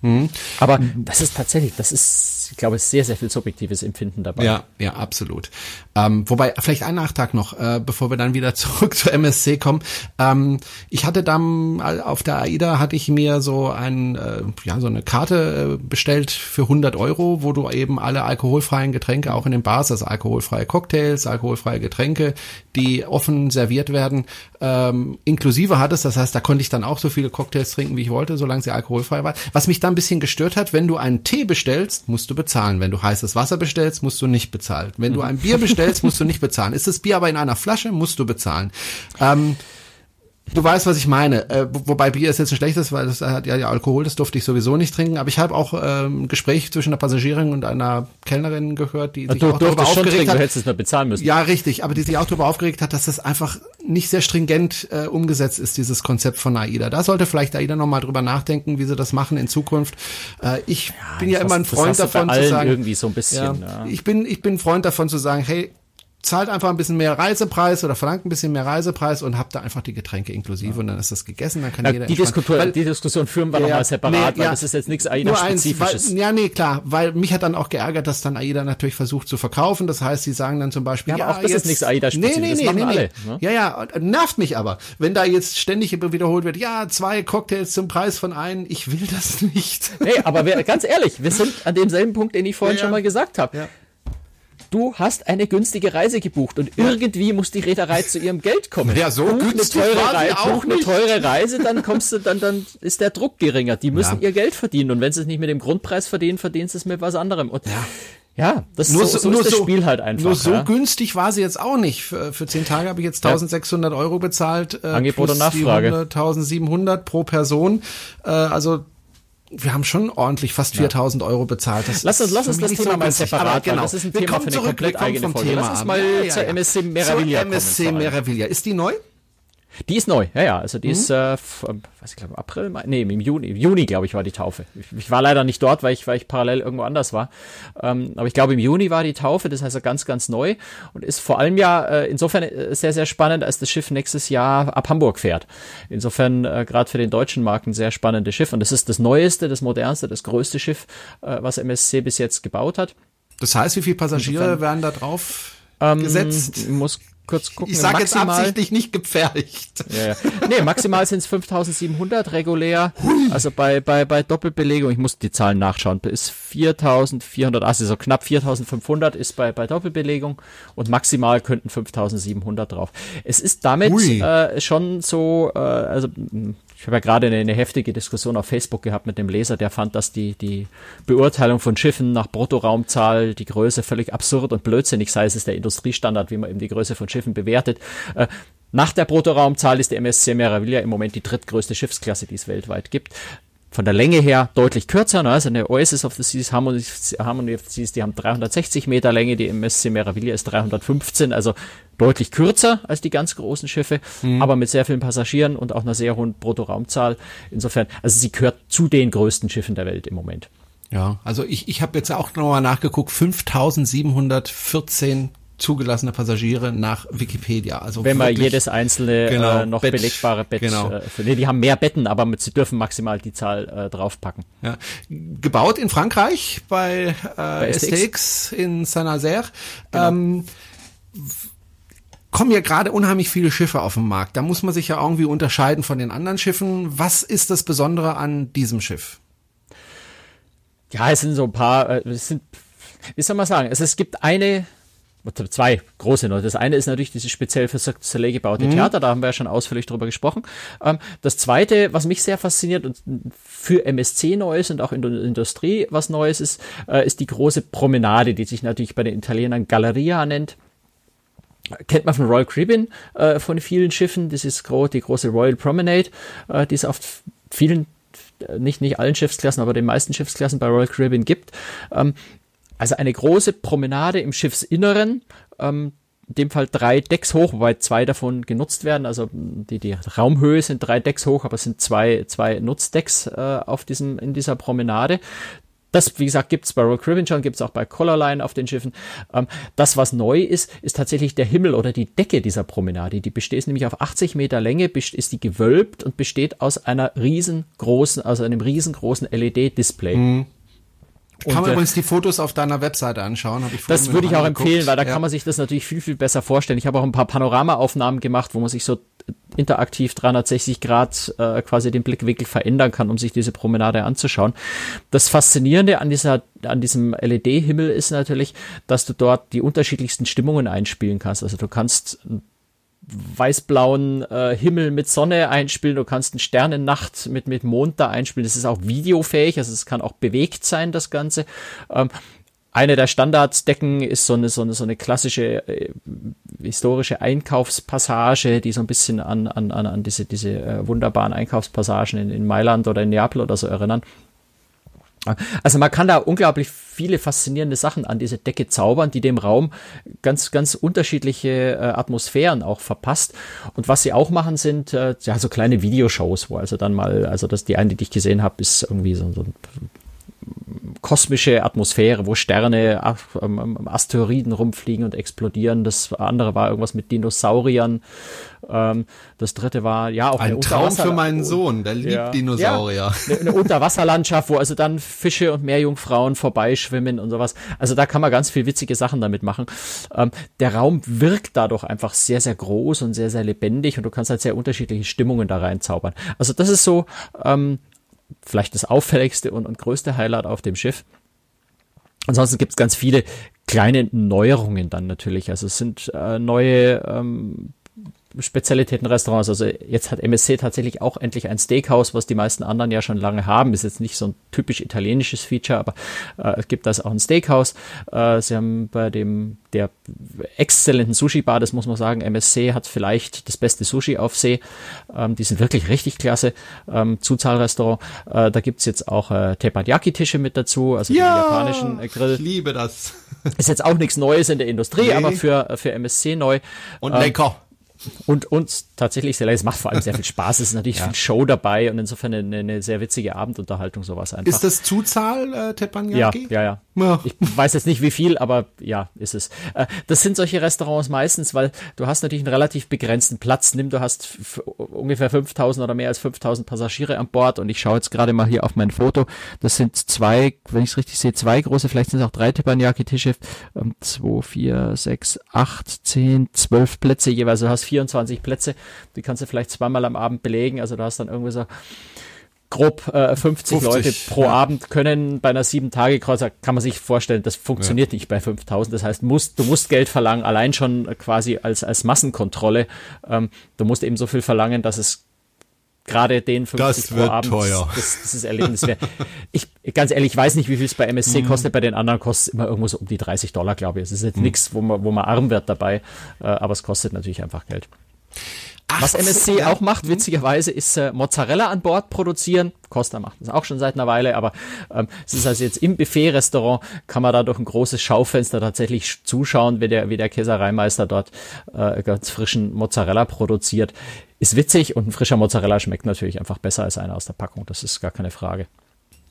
Mhm. Aber das ist tatsächlich, das ist, ich glaube, sehr, sehr viel subjektives Empfinden dabei. Ja, ja, absolut. Ähm, wobei, vielleicht ein Nachtrag noch, äh, bevor wir dann wieder zurück zur MSC kommen. Ähm, ich hatte dann auf der AIDA hatte ich mir so ein, äh, ja, so eine Karte äh, bestellt für 100 Euro, wo du eben alle alkoholfreien Getränke auch in den Bars, also alkoholfreie Cocktails, alkoholfreie Getränke, die offen serviert werden, ähm, inklusive hattest. Das heißt, da konnte ich dann auch so viele Cocktails trinken, wie ich wollte, solange sie alkoholfrei waren. Was mich dann ein bisschen gestört hat, wenn du einen Tee bestellst, musst du bezahlen. Wenn du heißes Wasser bestellst, musst du nicht bezahlen. Wenn du ein Bier bestellst, musst du nicht bezahlen. Ist das Bier aber in einer Flasche, musst du bezahlen. Ähm, Du weißt, was ich meine. Äh, wobei Bier ist jetzt ein schlechtes, weil das hat ja, ja Alkohol, das durfte ich sowieso nicht trinken. Aber ich habe auch ähm, ein Gespräch zwischen einer Passagierin und einer Kellnerin gehört, die sich du, auch darüber aufgeregt trinken, hat. Du hättest es mal bezahlen müssen. Ja, richtig. Aber die sich auch darüber aufgeregt hat, dass das einfach nicht sehr stringent äh, umgesetzt ist, dieses Konzept von AIDA. Da sollte vielleicht AIDA nochmal drüber nachdenken, wie sie das machen in Zukunft. Äh, ich ja, bin ja immer ein Freund davon zu sagen. Irgendwie so ein bisschen. Ja, ja. Ich bin, ich bin ein Freund davon zu sagen, hey, zahlt einfach ein bisschen mehr Reisepreis oder verlangt ein bisschen mehr Reisepreis und habt da einfach die Getränke inklusive ja. und dann ist das gegessen, dann kann ja, jeder die Diskussion, weil, die Diskussion führen wir ja, nochmal separat, nee, weil das ist jetzt nichts AIDA-spezifisches. Ja, nee, klar, weil mich hat dann auch geärgert, dass dann AIDA natürlich versucht zu verkaufen, das heißt, sie sagen dann zum Beispiel, ja, aber auch das jetzt, ist nichts AIDA-spezifisches, nee, nee, nee, nee, alle, ne? Ja, ja, nervt mich aber, wenn da jetzt ständig wiederholt wird, ja, zwei Cocktails zum Preis von einem, ich will das nicht. Nee, aber wir, ganz ehrlich, wir sind an demselben Punkt, den ich vorhin ja, schon mal gesagt habe. Du hast eine günstige Reise gebucht und irgendwie muss die Reederei zu ihrem Geld kommen. Ja, so buch günstig eine teure, Reise, auch eine teure Reise, dann kommst du, dann, dann ist der Druck geringer. Die müssen ja. ihr Geld verdienen und wenn sie es nicht mit dem Grundpreis verdienen, verdienen sie es mit was anderem. Und ja. Ja, das nur so, so, nur ist das so, Spiel halt einfach. Nur so ja. günstig war sie jetzt auch nicht. Für, für zehn Tage habe ich jetzt 1600 ja. Euro bezahlt. Äh, Angebot und Nachfrage. 1700 pro Person. Äh, also wir haben schon ordentlich fast 4000 ja. Euro bezahlt. Das lass uns, lass uns das Thema mal separat, genau. das ist ein wir Thema für eine komplett eigene Folge. Thema lass uns mal ja, ja, zur MSC Meraviglia zur MSC Meraviglia. Ist die neu? Die ist neu, ja, ja. Also die mhm. ist, äh, was ich glaube, April, Mai, nee, im Juni, im Juni, glaube ich, war die Taufe. Ich, ich, war leider nicht dort, weil ich, weil ich parallel irgendwo anders war. Ähm, aber ich glaube, im Juni war die Taufe, das heißt ja ganz, ganz neu und ist vor allem ja äh, insofern äh, sehr, sehr spannend, als das Schiff nächstes Jahr ab Hamburg fährt. Insofern äh, gerade für den deutschen Markt ein sehr spannendes Schiff und das ist das neueste, das modernste, das größte Schiff, äh, was MSC bis jetzt gebaut hat. Das heißt, wie viele Passagiere Insofern, werden da drauf ähm, gesetzt? Muss kurz gucken. Ich sage jetzt absichtlich nicht gepfercht. Ja, ja. Nee, maximal sind es 5700 regulär. Hui. Also bei, bei, bei Doppelbelegung, ich muss die Zahlen nachschauen, ist 4400, also so knapp 4500 ist bei, bei Doppelbelegung und maximal könnten 5700 drauf. Es ist damit äh, schon so, äh, also ich habe ja gerade eine, eine, heftige Diskussion auf Facebook gehabt mit dem Leser, der fand, dass die, die Beurteilung von Schiffen nach Bruttoraumzahl, die Größe völlig absurd und blödsinnig sei. Es ist der Industriestandard, wie man eben die Größe von Schiffen bewertet. Äh, nach der Bruttoraumzahl ist die MSC Meraviglia im Moment die drittgrößte Schiffsklasse, die es weltweit gibt. von der Länge her deutlich kürzer. Ne? Also eine Oasis of the Seas, Harmony, Harmony of the Seas, die haben 360 Meter Länge, die MSC Meraviglia ist 315, also deutlich kürzer als die ganz großen Schiffe, mhm. aber mit sehr vielen Passagieren und auch einer sehr hohen Bruttoraumzahl. Insofern, also sie gehört zu den größten Schiffen der Welt im Moment. Ja, also ich, ich habe jetzt auch nochmal nachgeguckt, 5714 zugelassene Passagiere nach Wikipedia. Also wenn man jedes einzelne äh, genau, äh, noch Bett, belegbare Bett, genau. äh, nee, die haben mehr Betten, aber mit, sie dürfen maximal die Zahl äh, draufpacken. Ja. Gebaut in Frankreich bei, äh, bei STX in Saint-Nazaire. Genau. Ähm, kommen ja gerade unheimlich viele Schiffe auf den Markt. Da muss man sich ja irgendwie unterscheiden von den anderen Schiffen. Was ist das Besondere an diesem Schiff? Ja, es sind so ein paar, äh, es sind, wie soll man sagen, es, es gibt eine zwei große noch. Das eine ist natürlich dieses speziell für Soleil gebaute mhm. Theater, da haben wir ja schon ausführlich drüber gesprochen. Ähm, das zweite, was mich sehr fasziniert und für MSC neu ist und auch in der Industrie was Neues ist, äh, ist die große Promenade, die sich natürlich bei den Italienern Galleria nennt kennt man von Royal Caribbean äh, von vielen Schiffen. Das ist gro die große Royal Promenade, äh, die es auf vielen, äh, nicht, nicht allen Schiffsklassen, aber den meisten Schiffsklassen bei Royal Caribbean gibt. Ähm, also eine große Promenade im Schiffsinneren, ähm, in dem Fall drei Decks hoch, wobei zwei davon genutzt werden. Also die, die Raumhöhe sind drei Decks hoch, aber es sind zwei, zwei Nutzdecks äh, auf diesem, in dieser Promenade. Das, wie gesagt, gibt's bei Royal Caribbean gibt's auch bei Colorline auf den Schiffen. Ähm, das, was neu ist, ist tatsächlich der Himmel oder die Decke dieser Promenade. Die besteht nämlich auf 80 Meter Länge, ist die gewölbt und besteht aus einer riesengroßen, also einem riesengroßen LED-Display. Mhm. Kann man äh, übrigens die Fotos auf deiner Webseite anschauen. Hab ich das würde ich auch angeguckt. empfehlen, weil da ja. kann man sich das natürlich viel, viel besser vorstellen. Ich habe auch ein paar Panoramaaufnahmen gemacht, wo man sich so interaktiv 360 Grad äh, quasi den Blickwinkel verändern kann, um sich diese Promenade anzuschauen. Das Faszinierende an dieser an diesem LED-Himmel ist natürlich, dass du dort die unterschiedlichsten Stimmungen einspielen kannst. Also du kannst weißblauen äh, Himmel mit Sonne einspielen, du kannst eine Sternennacht mit, mit Mond da einspielen. Das ist auch videofähig, also es kann auch bewegt sein, das Ganze. Ähm, eine der Standarddecken ist so eine, so eine, so eine klassische äh, historische Einkaufspassage, die so ein bisschen an, an, an diese, diese äh, wunderbaren Einkaufspassagen in, in Mailand oder in Neapel oder so erinnern. Also man kann da unglaublich viele faszinierende Sachen an diese Decke zaubern, die dem Raum ganz, ganz unterschiedliche äh, Atmosphären auch verpasst. Und was sie auch machen, sind äh, ja so kleine Videoshows, wo also dann mal, also das die eine, die ich gesehen habe, ist irgendwie so, so ein kosmische Atmosphäre, wo Sterne, Asteroiden rumfliegen und explodieren. Das andere war irgendwas mit Dinosauriern. Ähm, das dritte war ja auch ein Traum für meinen Sohn, der liebt ja, Dinosaurier. Ja, eine Unterwasserlandschaft, wo also dann Fische und Meerjungfrauen vorbeischwimmen und sowas. Also da kann man ganz viel witzige Sachen damit machen. Ähm, der Raum wirkt dadurch einfach sehr, sehr groß und sehr, sehr lebendig und du kannst halt sehr unterschiedliche Stimmungen da reinzaubern. Also das ist so ähm, vielleicht das auffälligste und, und größte Highlight auf dem Schiff. Ansonsten gibt es ganz viele kleine Neuerungen dann natürlich. Also es sind äh, neue ähm, Spezialitätenrestaurants. Also jetzt hat MSC tatsächlich auch endlich ein Steakhouse, was die meisten anderen ja schon lange haben. Ist jetzt nicht so ein typisch italienisches Feature, aber äh, es gibt das auch ein Steakhouse. Äh, sie haben bei dem der exzellenten Sushi-Bar, das muss man sagen, MSC hat vielleicht das beste Sushi auf See. Ähm, die sind wirklich richtig klasse. Ähm, Zuzahlrestaurant. Äh, da gibt's jetzt auch äh, Teppanyaki-Tische mit dazu, also ja, den japanischen äh, Grill. Ich liebe das. Ist jetzt auch nichts Neues in der Industrie, nee. aber für, für MSC neu. Und ähm, lecker und uns tatsächlich sehr, es macht vor allem sehr viel Spaß, es ist natürlich ja. viel Show dabei und insofern eine, eine sehr witzige Abendunterhaltung sowas einfach. Ist das Zuzahl, äh, Teppanyaki? Ja, ja, ja. Ja. Ich weiß jetzt nicht wie viel, aber ja, ist es. Äh, das sind solche Restaurants meistens, weil du hast natürlich einen relativ begrenzten Platz. Nimm, du hast ungefähr 5000 oder mehr als 5000 Passagiere an Bord und ich schaue jetzt gerade mal hier auf mein Foto. Das sind zwei, wenn ich es richtig sehe, zwei große, vielleicht sind es auch drei Teppanyaki-Tische. Ähm, zwei, vier, sechs, acht, zehn, zwölf Plätze jeweils. Du hast 24 Plätze. Die kannst du vielleicht zweimal am Abend belegen. Also du hast dann irgendwie so grob äh, 50, 50, Leute pro ja. Abend können bei einer sieben Tage Kreuzer kann man sich vorstellen, das funktioniert ja. nicht bei 5000. Das heißt, musst, du musst Geld verlangen, allein schon quasi als als Massenkontrolle. Ähm, du musst eben so viel verlangen, dass es gerade den 50 das pro Abend, teuer. Das, das ist Erlebnis wäre. Ich ganz ehrlich, ich weiß nicht, wie viel es bei MSC mhm. kostet. Bei den anderen kostet es immer irgendwo so um die 30 Dollar, glaube ich. Es ist jetzt mhm. nichts, wo man wo man arm wird dabei, äh, aber es kostet natürlich einfach Geld. Was MSC ja. auch macht, mhm. witzigerweise, ist äh, Mozzarella an Bord produzieren. Costa macht das auch schon seit einer Weile, aber ähm, es ist also jetzt im Buffet-Restaurant, kann man da durch ein großes Schaufenster tatsächlich zuschauen, wie der, wie der Käsereimeister dort äh, ganz frischen Mozzarella produziert. Ist witzig und ein frischer Mozzarella schmeckt natürlich einfach besser als einer aus der Packung. Das ist gar keine Frage.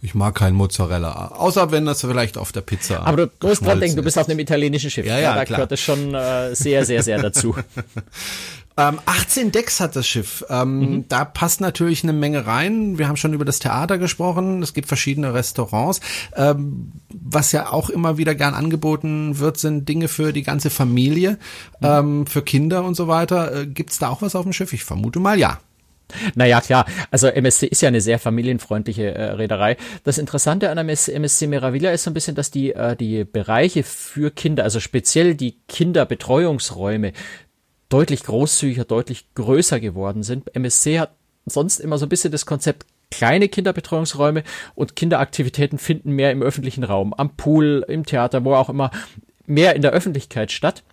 Ich mag keinen Mozzarella, außer wenn das vielleicht auf der Pizza. Aber du musst dran denken, du bist auf einem italienischen Schiff. Ja, ja, ja da klar. gehört es schon äh, sehr, sehr, sehr dazu. ähm, 18 Decks hat das Schiff. Ähm, mhm. Da passt natürlich eine Menge rein. Wir haben schon über das Theater gesprochen. Es gibt verschiedene Restaurants. Ähm, was ja auch immer wieder gern angeboten wird, sind Dinge für die ganze Familie, mhm. ähm, für Kinder und so weiter. Äh, Gibt's da auch was auf dem Schiff? Ich vermute mal ja. Naja, klar. Also MSC ist ja eine sehr familienfreundliche äh, Reederei. Das Interessante an MSC, MSC Meraviglia ist so ein bisschen, dass die, äh, die Bereiche für Kinder, also speziell die Kinderbetreuungsräume, deutlich großzügiger, deutlich größer geworden sind. MSC hat sonst immer so ein bisschen das Konzept kleine Kinderbetreuungsräume und Kinderaktivitäten finden mehr im öffentlichen Raum, am Pool, im Theater, wo auch immer, mehr in der Öffentlichkeit statt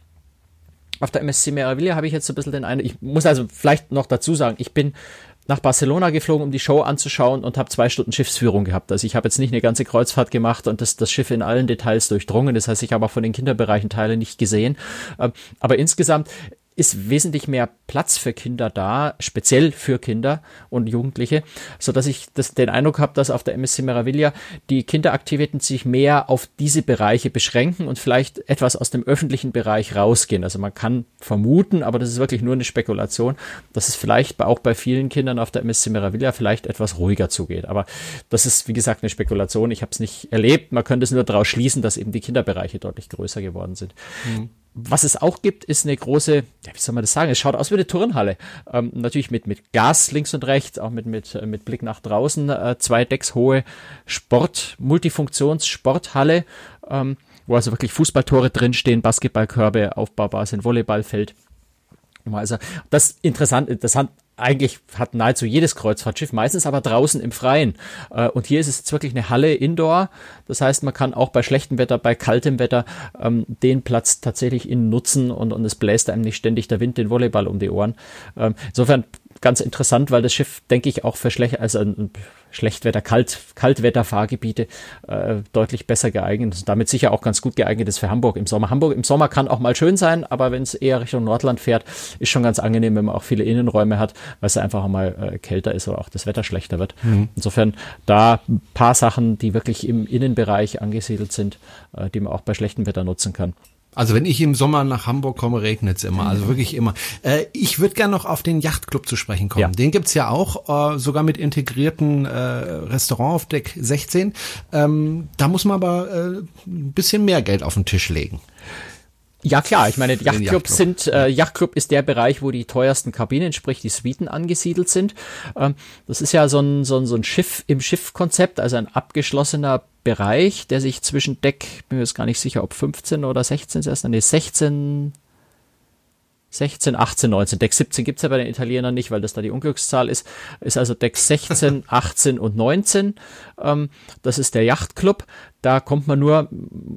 auf der MSC Meraviglia habe ich jetzt so ein bisschen den Eindruck, ich muss also vielleicht noch dazu sagen, ich bin nach Barcelona geflogen, um die Show anzuschauen und habe zwei Stunden Schiffsführung gehabt. Also ich habe jetzt nicht eine ganze Kreuzfahrt gemacht und das, das Schiff in allen Details durchdrungen. Das heißt, ich habe auch von den Kinderbereichen Teile nicht gesehen. Ähm, aber insgesamt ist wesentlich mehr Platz für Kinder da, speziell für Kinder und Jugendliche, so dass ich das, den Eindruck habe, dass auf der MSC Meraviglia die Kinderaktivitäten sich mehr auf diese Bereiche beschränken und vielleicht etwas aus dem öffentlichen Bereich rausgehen. Also man kann vermuten, aber das ist wirklich nur eine Spekulation, dass es vielleicht auch bei vielen Kindern auf der MSC Meraviglia vielleicht etwas ruhiger zugeht. Aber das ist, wie gesagt, eine Spekulation. Ich habe es nicht erlebt. Man könnte es nur daraus schließen, dass eben die Kinderbereiche deutlich größer geworden sind. Mhm. Was es auch gibt, ist eine große, ja, wie soll man das sagen? Es schaut aus wie eine Turnhalle. Ähm, natürlich mit, mit Gas links und rechts, auch mit, mit, äh, mit Blick nach draußen, äh, zwei Decks hohe Sport, Multifunktions-Sporthalle, ähm, wo also wirklich Fußballtore drinstehen, Basketballkörbe aufbaubar sind, Volleyballfeld. Also das interessant, interessant eigentlich hat nahezu jedes Kreuzfahrtschiff, meistens aber draußen im Freien. Äh, und hier ist es jetzt wirklich eine Halle Indoor. Das heißt, man kann auch bei schlechtem Wetter, bei kaltem Wetter ähm, den Platz tatsächlich innen nutzen und, und es bläst einem nicht ständig der Wind den Volleyball um die Ohren. Ähm, insofern ganz interessant, weil das Schiff, denke ich, auch für schlecht, also ein Schlechtwetter, Kalt, Kaltwetterfahrgebiete äh, deutlich besser geeignet und damit sicher auch ganz gut geeignet ist für Hamburg im Sommer. Hamburg im Sommer kann auch mal schön sein, aber wenn es eher Richtung Nordland fährt, ist schon ganz angenehm, wenn man auch viele Innenräume hat, weil es einfach auch mal äh, kälter ist oder auch das Wetter schlechter wird. Mhm. Insofern da ein paar Sachen, die wirklich im Innenbereich angesiedelt sind, äh, die man auch bei schlechtem Wetter nutzen kann. Also wenn ich im Sommer nach Hamburg komme, regnet es immer. Also wirklich immer. Äh, ich würde gerne noch auf den Yachtclub zu sprechen kommen. Ja. Den gibt's ja auch, äh, sogar mit integrierten äh, Restaurant auf Deck 16. Ähm, da muss man aber äh, ein bisschen mehr Geld auf den Tisch legen. Ja klar, ich meine, Yachtclubs Yachtclub. sind, äh, Yachtclub ist der Bereich, wo die teuersten Kabinen, sprich die Suiten angesiedelt sind. Ähm, das ist ja so ein, so ein, so ein Schiff im Schiff-Konzept, also ein abgeschlossener Bereich, der sich zwischen Deck, bin mir jetzt gar nicht sicher, ob 15 oder 16 ist erst, nee, 16, 16, 18, 19. Deck 17 gibt's ja bei den Italienern nicht, weil das da die Unglückszahl ist. Ist also Deck 16, 18 und 19. Ähm, das ist der Yachtclub. Da kommt man nur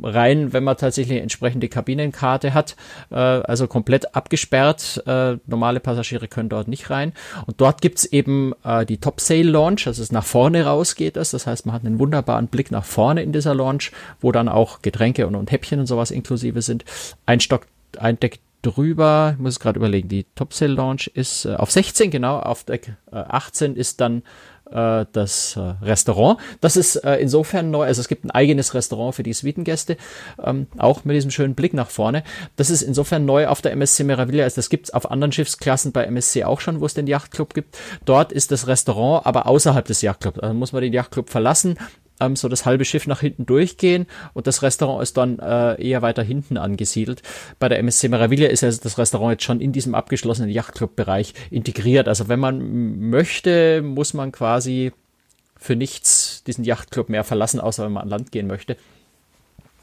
rein, wenn man tatsächlich eine entsprechende Kabinenkarte hat. Äh, also komplett abgesperrt. Äh, normale Passagiere können dort nicht rein. Und dort gibt's eben äh, die Top Sail Launch, also es nach vorne rausgeht das. Das heißt, man hat einen wunderbaren Blick nach vorne in dieser Launch, wo dann auch Getränke und, und Häppchen und sowas inklusive sind. Ein Stock ein Deck drüber, ich muss gerade überlegen, die Topsail Launch ist äh, auf 16, genau, auf Deck äh, 18 ist dann äh, das äh, Restaurant. Das ist äh, insofern neu, also es gibt ein eigenes Restaurant für die Suitengäste, ähm, auch mit diesem schönen Blick nach vorne. Das ist insofern neu auf der MSC Meraviglia, also das gibt's auf anderen Schiffsklassen bei MSC auch schon, wo es den Yachtclub gibt. Dort ist das Restaurant aber außerhalb des Yachtclubs. Also muss man den Yachtclub verlassen, ähm, so das halbe Schiff nach hinten durchgehen und das Restaurant ist dann äh, eher weiter hinten angesiedelt. Bei der MSC Meraviglia ist ja das Restaurant jetzt schon in diesem abgeschlossenen Yachtclub-Bereich integriert. Also wenn man möchte, muss man quasi für nichts diesen Yachtclub mehr verlassen, außer wenn man an Land gehen möchte.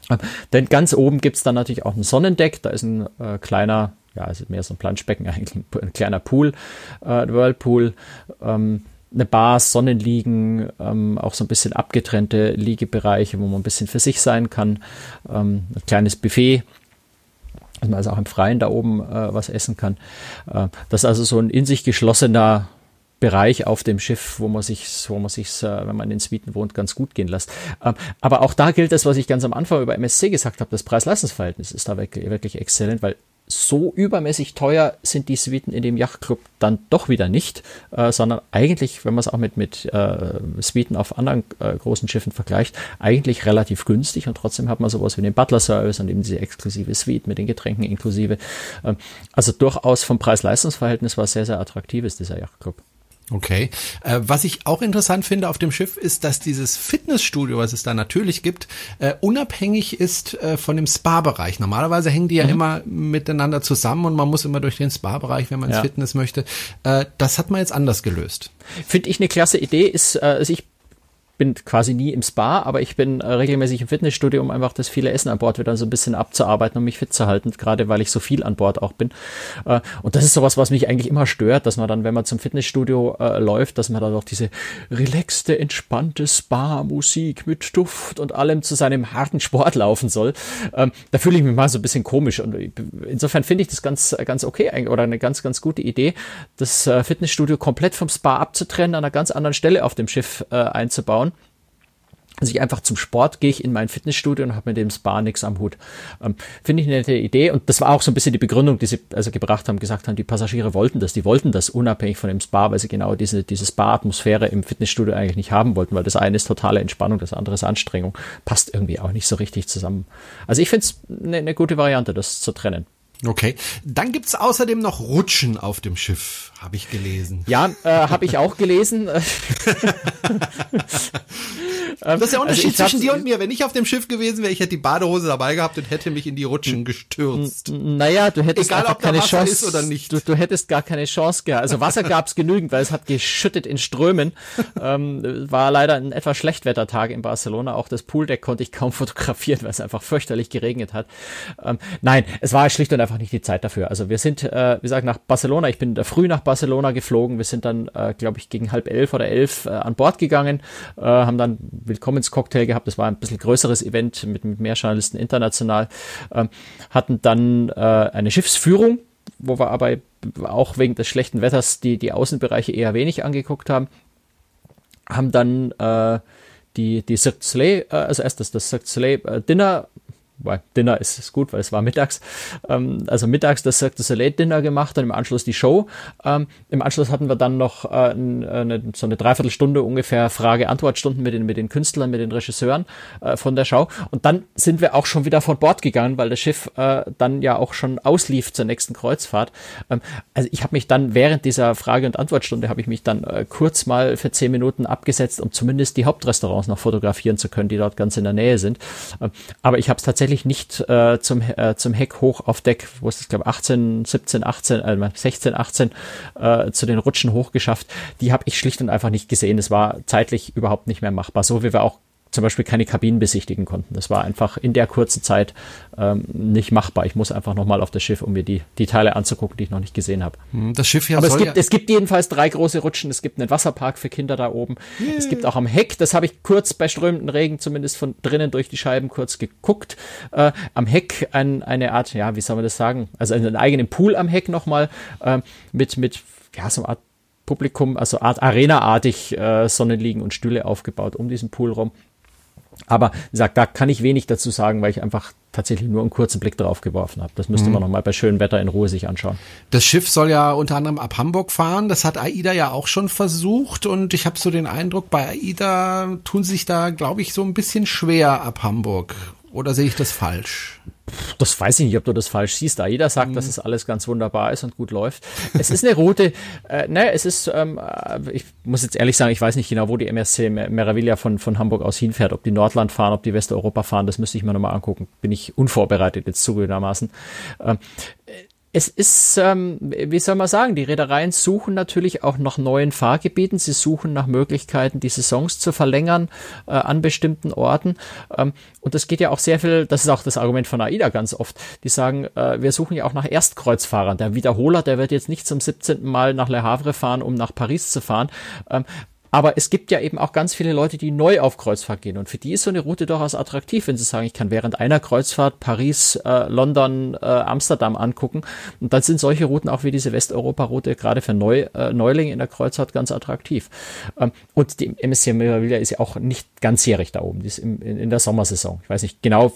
Ähm, denn ganz oben gibt's dann natürlich auch ein Sonnendeck, da ist ein äh, kleiner, ja, also mehr so ein Planschbecken, eigentlich ein, kleiner Pool, äh, Whirlpool. Ähm, eine Bar, Sonnenliegen, ähm, auch so ein bisschen abgetrennte Liegebereiche, wo man ein bisschen für sich sein kann, ähm, ein kleines Buffet. dass man also auch im Freien da oben äh, was essen kann. Äh, das ist also so ein in sich geschlossener Bereich auf dem Schiff, wo man sich, wo man sich, äh, wenn man in Suiten wohnt, ganz gut gehen lässt. Ähm, aber auch da gilt das, was ich ganz am Anfang über MSC gesagt habe, das Preis-Leistungs-Verhältnis ist da wirklich, wirklich exzellent, weil so übermäßig teuer sind die Suiten in dem Yachtclub dann doch wieder nicht, äh, sondern eigentlich, wenn man es auch mit, mit äh, Suiten auf anderen äh, großen Schiffen vergleicht, eigentlich relativ günstig und trotzdem hat man sowas wie den Butler-Service und eben diese exklusive Suite mit den Getränken inklusive. Ähm, also durchaus vom Preis-Leistungs-Verhältnis war sehr, sehr attraktiv ist dieser Yachtclub. Okay. Äh, was ich auch interessant finde auf dem Schiff ist, dass dieses Fitnessstudio, was es da natürlich gibt, äh, unabhängig ist äh, von dem Spa-Bereich. Normalerweise hängen die ja mhm. immer miteinander zusammen und man muss immer durch den Spa-Bereich, wenn man ins ja. Fitness möchte. Äh, das hat man jetzt anders gelöst. Finde ich eine klasse Idee. Ist, äh, also ich bin quasi nie im Spa, aber ich bin äh, regelmäßig im Fitnessstudio, um einfach das viele Essen an Bord wieder so ein bisschen abzuarbeiten, um mich fit zu halten, gerade weil ich so viel an Bord auch bin. Äh, und das ist sowas, was mich eigentlich immer stört, dass man dann, wenn man zum Fitnessstudio äh, läuft, dass man da doch diese relaxte, entspannte Spa-Musik mit Duft und allem zu seinem harten Sport laufen soll. Ähm, da fühle ich mich mal so ein bisschen komisch und insofern finde ich das ganz, ganz okay oder eine ganz, ganz gute Idee, das äh, Fitnessstudio komplett vom Spa abzutrennen, an einer ganz anderen Stelle auf dem Schiff einzubauen also ich einfach zum Sport gehe ich in mein Fitnessstudio und habe mit dem Spa nichts am Hut. Ähm, Finde ich eine nette Idee und das war auch so ein bisschen die Begründung, die sie also gebracht haben, gesagt haben, die Passagiere wollten das, die wollten das unabhängig von dem Spa, weil sie genau diese, diese Spa-Atmosphäre im Fitnessstudio eigentlich nicht haben wollten, weil das eine ist totale Entspannung, das andere ist Anstrengung. Passt irgendwie auch nicht so richtig zusammen. Also ich finde es eine, eine gute Variante, das zu trennen. Okay. Dann gibt's außerdem noch Rutschen auf dem Schiff, habe ich gelesen. Ja, äh, habe ich auch gelesen. das ist der Unterschied also zwischen dir und mir. Wenn ich auf dem Schiff gewesen wäre, ich hätte die Badehose dabei gehabt und hätte mich in die Rutschen gestürzt. Naja, du hättest Egal, ob keine Chance ist oder nicht. Du, du hättest gar keine Chance gehabt. Also Wasser gab's genügend, weil es hat geschüttet in Strömen. Ähm, war leider ein etwas Schlechtwettertag in Barcelona. Auch das Pooldeck konnte ich kaum fotografieren, weil es einfach fürchterlich geregnet hat. Ähm, nein, es war schlicht und einfach nicht die Zeit dafür. Also wir sind, äh, wie gesagt, nach Barcelona. Ich bin früh nach Barcelona geflogen. Wir sind dann, äh, glaube ich, gegen halb elf oder elf äh, an Bord gegangen, äh, haben dann Willkommenscocktail gehabt. Das war ein bisschen größeres Event mit, mit mehr Journalisten international. Ähm, hatten dann äh, eine Schiffsführung, wo wir aber auch wegen des schlechten Wetters die, die Außenbereiche eher wenig angeguckt haben. Haben dann äh, die, die Cirque Soleil, äh, also erst das, das Cirque Soleil äh, Dinner weil Dinner ist, ist gut, weil es war mittags. Ähm, also mittags das Cirque du Soleil Dinner gemacht und im Anschluss die Show. Ähm, Im Anschluss hatten wir dann noch äh, eine, so eine Dreiviertelstunde ungefähr Frage-Antwort-Stunden mit den, mit den Künstlern, mit den Regisseuren äh, von der Show. Und dann sind wir auch schon wieder von Bord gegangen, weil das Schiff äh, dann ja auch schon auslief zur nächsten Kreuzfahrt. Ähm, also ich habe mich dann während dieser Frage- und Antwortstunde habe ich mich dann äh, kurz mal für zehn Minuten abgesetzt, um zumindest die Hauptrestaurants noch fotografieren zu können, die dort ganz in der Nähe sind. Ähm, aber ich habe es tatsächlich tatsächlich nicht äh, zum, äh, zum Heck hoch auf Deck, wo es, glaube 18, 17, 18, äh, 16, 18 äh, zu den Rutschen hochgeschafft. Die habe ich schlicht und einfach nicht gesehen. Es war zeitlich überhaupt nicht mehr machbar. So wie wir auch zum Beispiel keine Kabinen besichtigen konnten. Das war einfach in der kurzen Zeit ähm, nicht machbar. Ich muss einfach nochmal auf das Schiff, um mir die, die Teile anzugucken, die ich noch nicht gesehen habe. Hm, das Schiff ja Aber es gibt, ja es gibt jedenfalls drei große Rutschen. Es gibt einen Wasserpark für Kinder da oben. Yeah. Es gibt auch am Heck, das habe ich kurz bei strömenden Regen zumindest von drinnen durch die Scheiben kurz geguckt. Äh, am Heck ein, eine Art, ja, wie soll man das sagen? Also einen eigenen Pool am Heck nochmal äh, mit, mit, ja, so eine Art Publikum, also Art Arena-artig äh, Sonnenliegen und Stühle aufgebaut um diesen Pool rum. Aber wie gesagt, da kann ich wenig dazu sagen, weil ich einfach tatsächlich nur einen kurzen Blick drauf geworfen habe. Das müsste mhm. man nochmal bei schönem Wetter in Ruhe sich anschauen. Das Schiff soll ja unter anderem ab Hamburg fahren. Das hat AIDA ja auch schon versucht und ich habe so den Eindruck, bei AIDA tun sich da, glaube ich, so ein bisschen schwer ab Hamburg. Oder sehe ich das falsch? Das weiß ich nicht, ob du das falsch siehst. Da jeder sagt, mhm. dass es alles ganz wunderbar ist und gut läuft. Es ist eine Route, äh, ne, es ist, ähm, äh, ich muss jetzt ehrlich sagen, ich weiß nicht genau, wo die MSC Meraviglia von, von Hamburg aus hinfährt. Ob die Nordland fahren, ob die Westeuropa fahren, das müsste ich mir nochmal angucken. Bin ich unvorbereitet jetzt zugegebenermaßen. Ähm, es ist, ähm, wie soll man sagen, die Reedereien suchen natürlich auch nach neuen Fahrgebieten. Sie suchen nach Möglichkeiten, die Saisons zu verlängern äh, an bestimmten Orten. Ähm, und das geht ja auch sehr viel, das ist auch das Argument von AIDA ganz oft. Die sagen, äh, wir suchen ja auch nach Erstkreuzfahrern. Der Wiederholer, der wird jetzt nicht zum 17. Mal nach Le Havre fahren, um nach Paris zu fahren. Ähm, Aber es gibt ja eben auch ganz viele Leute, die neu auf Kreuzfahrt gehen. Und für die ist so eine Route durchaus attraktiv, wenn sie sagen, ich kann während einer Kreuzfahrt Paris, äh, London, äh, Amsterdam angucken. Und dann sind solche Routen auch wie diese Westeuropa-Route gerade für Neu, äh, Neulinge in der Kreuzfahrt ganz attraktiv. Ähm, und die MSC Meraviglia ist ja auch nicht ganzjährig da oben. Die ist im, in, in der Sommersaison. Ich weiß nicht genau,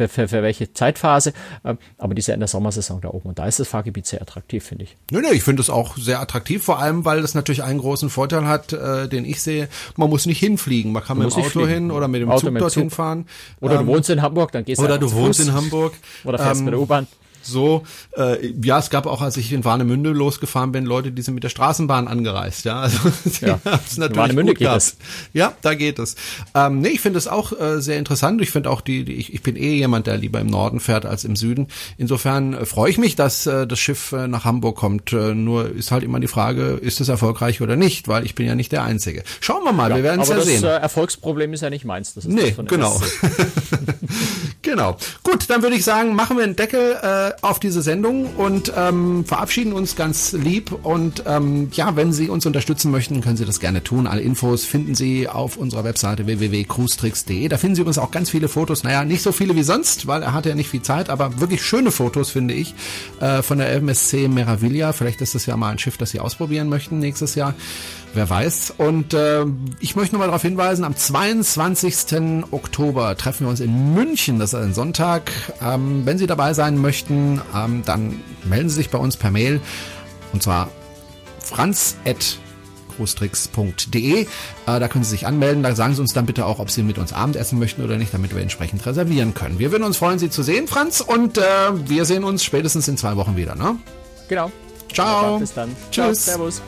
für, für, für welche Zeitphase, ähm, aber die ist ja in der Sommersaison da oben und da ist das Fahrgebiet sehr attraktiv, finde ich. Nö, nö, ich finde es auch sehr attraktiv, vor allem, weil das natürlich einen großen Vorteil hat, äh, den ich sehe, man muss nicht hinfliegen, man kann mit dem Auto hin oder mit dem Auto Zug dorthin fahren. Oder ähm, du wohnst in Hamburg, dann gehst du Oder du wohnst Fuß. in Hamburg. Oder fährst ähm, mit der U-Bahn so, äh, ja, es gab auch, als ich in Warnemünde losgefahren bin, Leute, die sind mit der Straßenbahn angereist, ja. Also ja. es natürlich Warnemünde geht es. Ja, da geht es. Ähm, nee, ich finde es auch äh, sehr interessant. Ich finde auch die, die ich, ich bin eh jemand, der lieber im Norden fährt als im Süden. Insofern äh, freue ich mich, dass äh, das Schiff äh, nach Hamburg kommt. Äh, nur ist halt immer die Frage, ist es erfolgreich oder nicht, weil ich bin ja nicht der Einzige. Schauen wir mal, ja, wir werden es ja das, sehen. Das äh, Erfolgsproblem ist ja nicht meins. Das ist nee, genau. genau. Gut, dann würde ich sagen, machen wir einen Deckel äh, auf diese Sendung und ähm, verabschieden uns ganz lieb. Und ähm, ja, wenn Sie uns unterstützen möchten, können Sie das gerne tun. Alle Infos finden Sie auf unserer Webseite www.cruestricks.de. Da finden Sie übrigens auch ganz viele Fotos. Naja, nicht so viele wie sonst, weil er hatte ja nicht viel Zeit, aber wirklich schöne Fotos, finde ich, äh, von der MSC Meraviglia. Vielleicht ist das ja mal ein Schiff, das Sie ausprobieren möchten nächstes Jahr. Wer weiß. Und äh, ich möchte nochmal darauf hinweisen, am 22. Oktober treffen wir uns in München. Das ist ein Sonntag. Ähm, wenn Sie dabei sein möchten, ähm, dann melden Sie sich bei uns per Mail. Und zwar franz@ großtricks.de. Äh, da können Sie sich anmelden. Da sagen Sie uns dann bitte auch, ob Sie mit uns Abendessen möchten oder nicht, damit wir entsprechend reservieren können. Wir würden uns freuen, Sie zu sehen, Franz. Und äh, wir sehen uns spätestens in zwei Wochen wieder. Ne? Genau. Ciao. Bis dann. Tschüss. Ciao, servus.